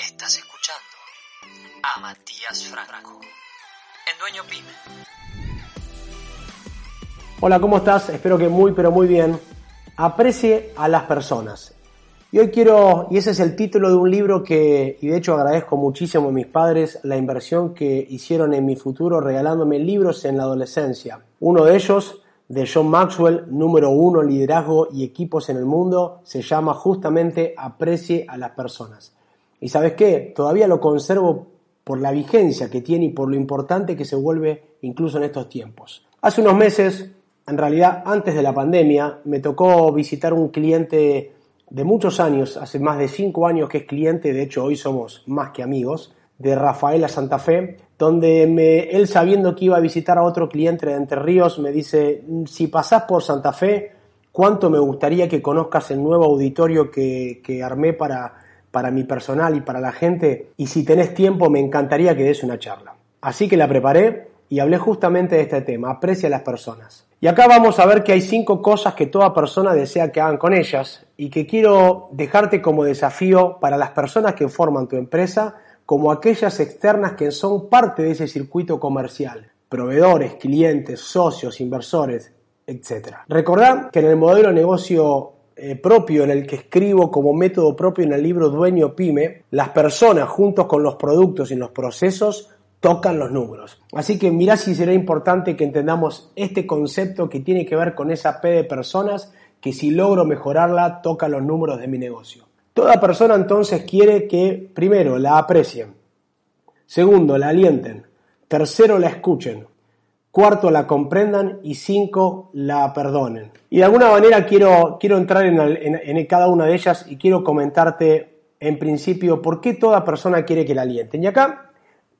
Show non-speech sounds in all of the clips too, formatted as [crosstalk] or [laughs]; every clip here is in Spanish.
Estás escuchando a Matías Franco en Dueño Pyme. Hola, ¿cómo estás? Espero que muy, pero muy bien. Aprecie a las personas. Y hoy quiero, y ese es el título de un libro que, y de hecho agradezco muchísimo a mis padres la inversión que hicieron en mi futuro regalándome libros en la adolescencia. Uno de ellos, de John Maxwell, número uno, liderazgo y equipos en el mundo, se llama justamente Aprecie a las personas. Y sabes qué, todavía lo conservo por la vigencia que tiene y por lo importante que se vuelve incluso en estos tiempos. Hace unos meses, en realidad antes de la pandemia, me tocó visitar un cliente de muchos años, hace más de cinco años que es cliente, de hecho hoy somos más que amigos, de Rafaela Santa Fe, donde él sabiendo que iba a visitar a otro cliente de Entre Ríos, me dice, si pasás por Santa Fe, ¿cuánto me gustaría que conozcas el nuevo auditorio que, que armé para, para mi personal y para la gente? Y si tenés tiempo, me encantaría que des una charla. Así que la preparé y hablé justamente de este tema, aprecia a las personas. Y acá vamos a ver que hay cinco cosas que toda persona desea que hagan con ellas y que quiero dejarte como desafío para las personas que forman tu empresa, como aquellas externas que son parte de ese circuito comercial, proveedores, clientes, socios, inversores, etc. Recordad que en el modelo de negocio eh, propio en el que escribo como método propio en el libro Dueño Pyme, las personas juntos con los productos y los procesos tocan los números. Así que mirá si será importante que entendamos este concepto que tiene que ver con esa P de personas que si logro mejorarla toca los números de mi negocio. Toda persona entonces quiere que primero la aprecien, segundo la alienten, tercero la escuchen, cuarto la comprendan y cinco la perdonen. Y de alguna manera quiero, quiero entrar en, cada una de ellas y quiero comentarte en principio por qué toda persona quiere que la alienten. Y acá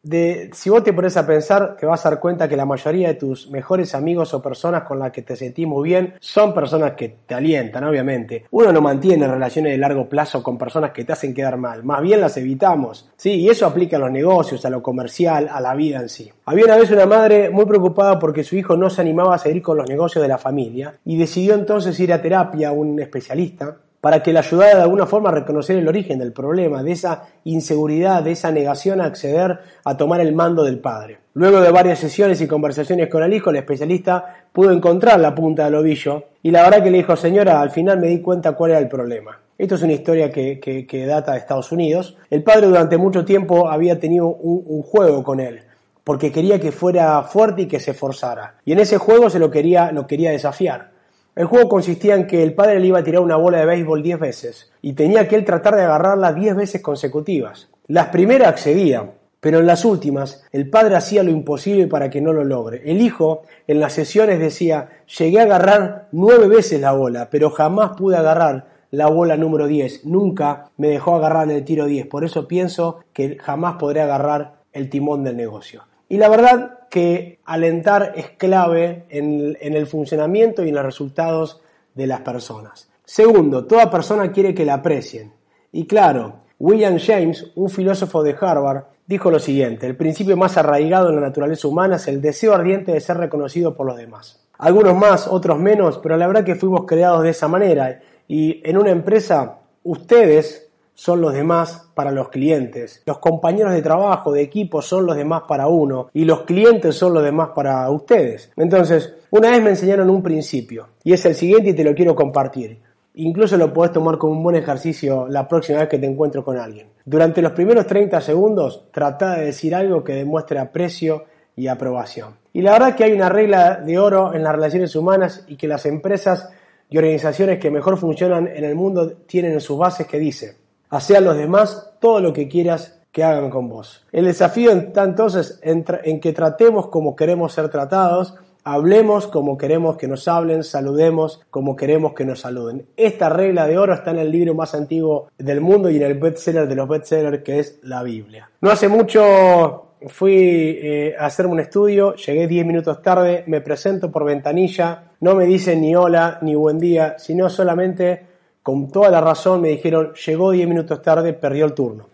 de, si vos te pones a pensar, te vas a dar cuenta que la mayoría de tus mejores amigos o personas con las que te sentís muy bien son personas que te alientan, obviamente. Uno no mantiene relaciones de largo plazo con personas que te hacen quedar mal, más bien las evitamos. Sí, y eso aplica a los negocios, a lo comercial, a la vida en sí. Había una vez una madre muy preocupada porque su hijo no se animaba a seguir con los negocios de la familia y decidió entonces ir a terapia a un especialista para que le ayudara de alguna forma a reconocer el origen del problema, de esa inseguridad, de esa negación a acceder a tomar el mando del padre. Luego de varias sesiones y conversaciones con el hijo, el especialista pudo encontrar la punta del ovillo y la verdad que le dijo, señora, al final me di cuenta cuál era el problema. Esto es una historia que, data de Estados Unidos. El padre durante mucho tiempo había tenido un, un juego con él porque quería que fuera fuerte y que se esforzara. Y en ese juego se lo quería, lo quería desafiar. El juego consistía en que el padre le iba a tirar una bola de béisbol 10 veces y tenía que él tratar de agarrarla 10 veces consecutivas. Las primeras accedía, pero en las últimas el padre hacía lo imposible para que no lo logre. El hijo en las sesiones decía, llegué a agarrar 9 veces la bola, pero jamás pude agarrar la bola número 10. Nunca me dejó agarrar el tiro 10. Por eso pienso que jamás podré agarrar el timón del negocio. Y la verdad que alentar es clave en, el funcionamiento y en los resultados de las personas. Segundo, toda persona quiere que la aprecien. Y claro, William James, un filósofo de Harvard, dijo lo siguiente, el principio más arraigado en la naturaleza humana es el deseo ardiente de ser reconocido por los demás. Algunos más, otros menos, pero la verdad que fuimos creados de esa manera y en una empresa ustedes son los demás para los clientes. Los compañeros de trabajo, de equipo, son los demás para uno y los clientes son los demás para ustedes. Entonces, una vez me enseñaron un principio y es el siguiente y te lo quiero compartir. Incluso lo puedes tomar como un buen ejercicio la próxima vez que te encuentro con alguien. Durante los primeros 30 segundos, trata de decir algo que demuestre aprecio y aprobación. Y la verdad que hay una regla de oro en las relaciones humanas y que las empresas y organizaciones que mejor funcionan en el mundo tienen en sus bases que dice, Hacé a los demás todo lo que quieras que hagan con vos. El desafío está entonces en, en que tratemos como queremos ser tratados, hablemos como queremos que nos hablen, saludemos como queremos que nos saluden. Esta regla de oro está en el libro más antiguo del mundo y en el bestseller de los bestsellers que es la Biblia. No hace mucho fui eh, a hacerme un estudio, llegué 10 minutos tarde, me presento por ventanilla, no me dicen ni hola ni buen día, sino solamente con toda la razón me dijeron, llegó 10 minutos tarde, perdió el turno.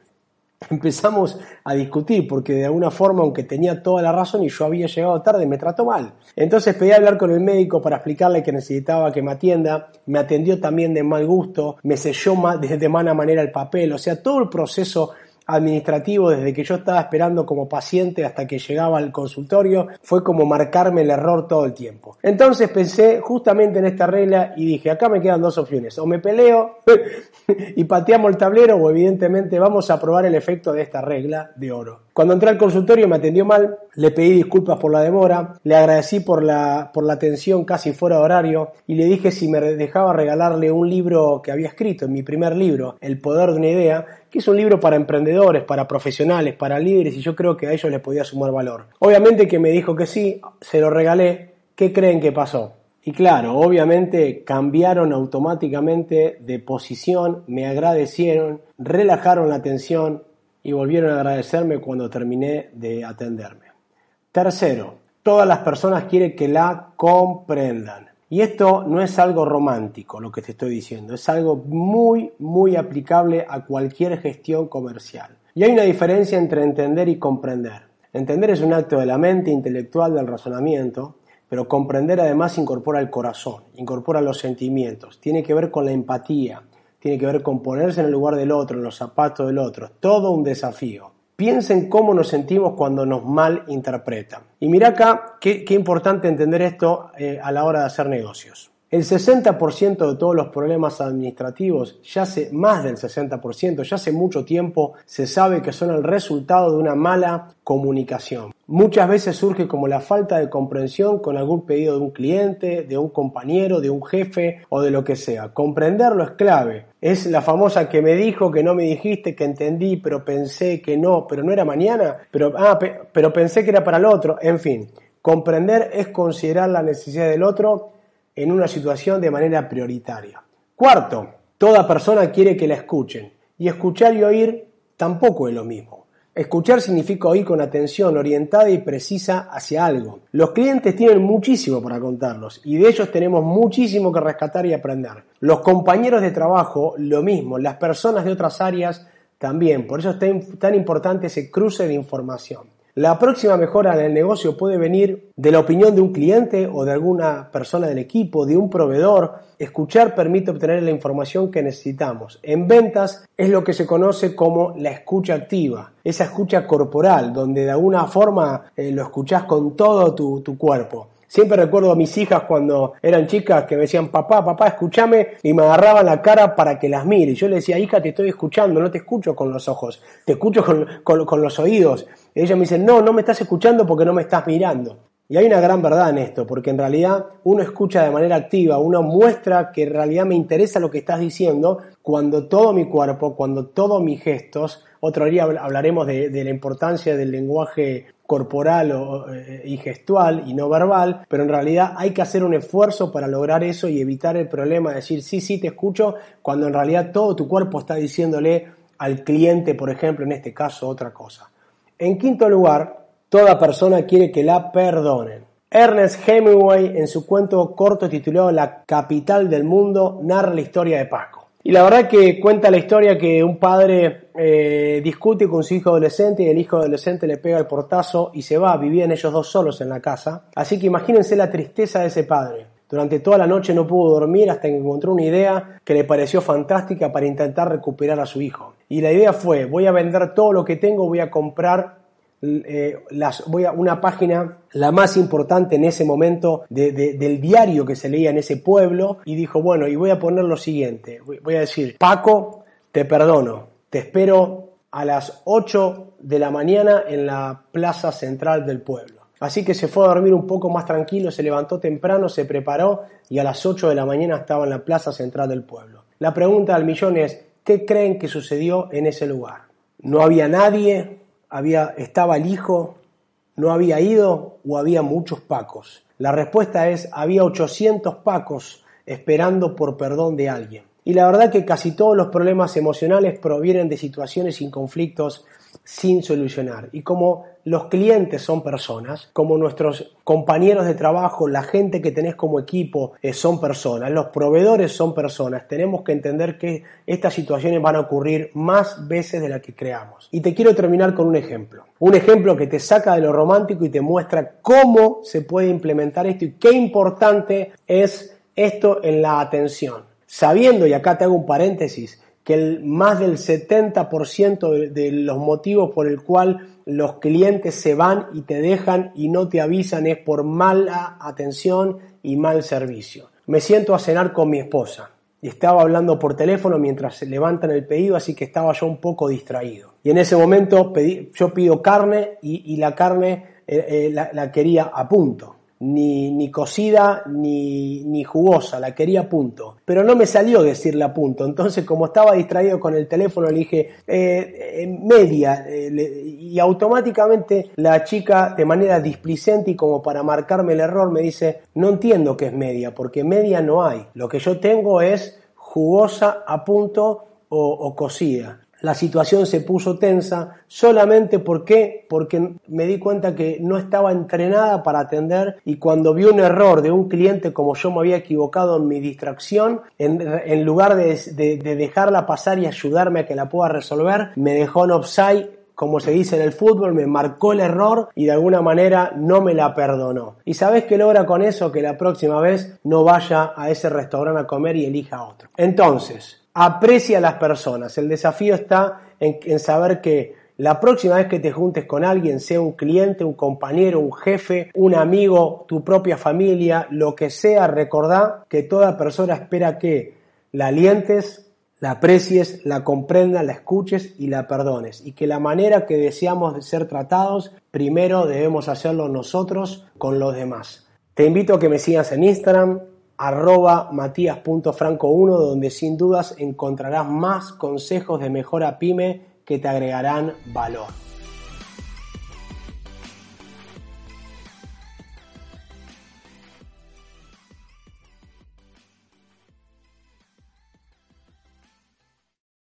[laughs] empezamos a discutir porque de alguna forma, aunque tenía toda la razón y yo había llegado tarde, me trató mal. Entonces pedí hablar con el médico para explicarle que necesitaba que me atienda, me atendió también de mal gusto, me selló [laughs] de mala manera el papel, o sea, todo el proceso administrativo desde que yo estaba esperando como paciente hasta que llegaba al consultorio fue como marcarme el error todo el tiempo. Entonces pensé justamente en esta regla y dije, acá me quedan dos opciones, o me peleo [laughs] y pateamos el tablero o evidentemente vamos a probar el efecto de esta regla de oro. Cuando entré al consultorio me atendió mal, le pedí disculpas por la demora, le agradecí por la, por la atención casi fuera de horario y le dije si me dejaba regalarle un libro que había escrito, en mi primer libro, El Poder de una Idea, que es un libro para emprendedores, para profesionales, para líderes y yo creo que a ellos les podía sumar valor. Obviamente que me dijo que sí, se lo regalé. ¿Qué creen que pasó? Y claro, obviamente cambiaron automáticamente de posición, me agradecieron, relajaron la tensión y volvieron a agradecerme cuando terminé de atenderme. Tercero, todas las personas quieren que la comprendan. Y esto no es algo romántico lo que te estoy diciendo, es algo muy, muy aplicable a cualquier gestión comercial. Y hay una diferencia entre entender y comprender. Entender es un acto de la mente intelectual del razonamiento, pero comprender además incorpora el corazón, incorpora los sentimientos, tiene que ver con la empatía, tiene que ver con ponerse en el lugar del otro, en los zapatos del otro, todo un desafío. Piensen cómo nos sentimos cuando nos malinterpretan. Y mira acá qué, importante entender esto eh, a la hora de hacer negocios. El 60% de todos los problemas administrativos, ya hace más del 60%, ya hace mucho tiempo se sabe que son el resultado de una mala comunicación. Muchas veces surge como la falta de comprensión con algún pedido de un cliente, de un compañero, de un jefe o de lo que sea. Comprenderlo es clave. Es la famosa que me dijo, que no me dijiste, que entendí, pero pensé que no, pero no era mañana, pero, ah, pero pensé que era para el otro. En fin, comprender es considerar la necesidad del otro en una situación de manera prioritaria. Cuarto, toda persona quiere que la escuchen. Y escuchar y oír tampoco es lo mismo. Escuchar significa oír con atención orientada y precisa hacia algo. Los clientes tienen muchísimo para contarnos y de ellos tenemos muchísimo que rescatar y aprender. Los compañeros de trabajo, lo mismo. Las personas de otras áreas, también. Por eso es tan importante ese cruce de información. La próxima mejora en el negocio puede venir de la opinión de un cliente o de alguna persona del equipo, de un proveedor. Escuchar permite obtener la información que necesitamos. En ventas es lo que se conoce como la escucha activa, esa escucha corporal, donde de alguna forma eh, lo escuchás con todo tu, tu cuerpo. Siempre recuerdo a mis hijas cuando eran chicas que me decían, papá, papá, escúchame, y me agarraban la cara para que las mire. Y yo le decía, hija, te estoy escuchando, no te escucho con los ojos, te escucho con, los oídos. Y ella me dice, no, no me estás escuchando porque no me estás mirando. Y hay una gran verdad en esto, porque en realidad uno escucha de manera activa, uno muestra que en realidad me interesa lo que estás diciendo cuando todo mi cuerpo, cuando todos mis gestos, otro día hablaremos de la importancia del lenguaje corporal eh, y gestual y no verbal, pero en realidad hay que hacer un esfuerzo para lograr eso y evitar el problema de decir sí, sí, te escucho, cuando en realidad todo tu cuerpo está diciéndole al cliente, por ejemplo, en este caso, otra cosa. En quinto lugar, toda persona quiere que la perdonen. Ernest Hemingway, en su cuento corto titulado La capital del mundo, narra la historia de Paco. Y la verdad que cuenta la historia que un padre eh, discute con su hijo adolescente y el hijo adolescente le pega el portazo y se va, vivían ellos dos solos en la casa. Así que imagínense la tristeza de ese padre. Durante toda la noche no pudo dormir hasta que encontró una idea que le pareció fantástica para intentar recuperar a su hijo. Y la idea fue, voy a vender todo lo que tengo, voy a comprar eh, las, voy a una página, la más importante en ese momento del diario que se leía en ese pueblo, y dijo, bueno, y voy a poner lo siguiente, voy a decir, Paco, te perdono, te espero a las 8 de la mañana en la plaza central del pueblo. Así que se fue a dormir un poco más tranquilo, se levantó temprano, se preparó y a las 8 de la mañana estaba en la plaza central del pueblo. La pregunta al millón es, ¿qué creen que sucedió en ese lugar? No había nadie, estaba el hijo, no había ido o había muchos pacos. La respuesta es, había 800 pacos esperando por perdón de alguien. Y la verdad que casi todos los problemas emocionales provienen de situaciones y conflictos sin solucionar. Y como los clientes son personas, como nuestros compañeros de trabajo, la gente que tenés como equipo eh, son personas, los proveedores son personas, tenemos que entender que estas situaciones van a ocurrir más veces de las que creamos. Y te quiero terminar con un ejemplo. Un ejemplo que te saca de lo romántico y te muestra cómo se puede implementar esto y qué importante es esto en la atención. Sabiendo, y acá te hago un paréntesis, que el, más del 70% de, de los motivos por el cual los clientes se van y te dejan y no te avisan es por mala atención y mal servicio. Me siento a cenar con mi esposa y estaba hablando por teléfono mientras se levantan el pedido, así que estaba yo un poco distraído. Y en ese momento pedí, yo pido carne y, la carne eh, eh, la quería a punto ni, ni cocida ni, ni, jugosa, la quería punto. Pero no me salió decirle a punto. Entonces, como estaba distraído con el teléfono, le dije eh, media. Eh, y automáticamente la chica, de manera displicente y como para marcarme el error, me dice: No entiendo qué es media, porque media no hay. Lo que yo tengo es jugosa a punto o, o cocida la situación se puso tensa solamente porque porque me di cuenta que no estaba entrenada para atender y cuando vi un error de un cliente como yo me había equivocado en mi distracción en, lugar de, dejarla pasar y ayudarme a que la pueda resolver me dejó en offside como se dice en el fútbol, me marcó el error y de alguna manera no me la perdonó. ¿Y sabes qué logra con eso? Que la próxima vez no vaya a ese restaurante a comer y elija otro. Entonces, aprecia a las personas. El desafío está en, saber que la próxima vez que te juntes con alguien, sea un cliente, un compañero, un jefe, un amigo, tu propia familia, lo que sea, recordá que toda persona espera que la alientes, la aprecies, la comprendas, la escuches y la perdones. Y que la manera que deseamos de ser tratados, primero debemos hacerlo nosotros con los demás. Te invito a que me sigas en Instagram, arroba matías.franco1 donde sin dudas encontrarás más consejos de mejora pyme que te agregarán valor.